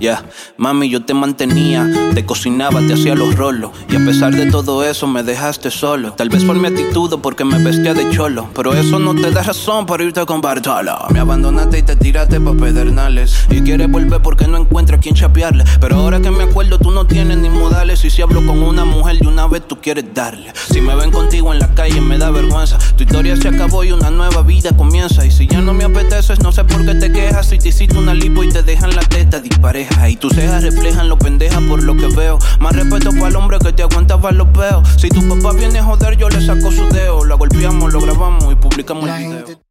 Ya, mami, yo te mantenía, te cocinaba, te hacía los rolos. Y a pesar de todo eso, me dejaste solo. Tal vez por mi actitud o porque me vestía de cholo. Pero eso no te da razón para irte con Bartolo. Me abandonaste y te tiraste pa' pedernales. Y quieres volver porque no encuentras quien chapearle. Pero ahora que me acuerdo, tú no tienes ni modales. Y si hablo con una mujer de una vez, tú quieres darle. Si me ven contigo en la calle, me da vergüenza. Tu historia se acabó y una nueva vida comienza. Y si ya no no sé por qué te quejas. Si te hiciste una lipo y te dejan la teta dispareja. Y tus cejas reflejan lo pendeja por lo que veo. Más respeto para el hombre que te aguanta para los peos. Si tu papá viene a joder, yo le saco su dedo. La golpeamos, lo grabamos y publicamos el video.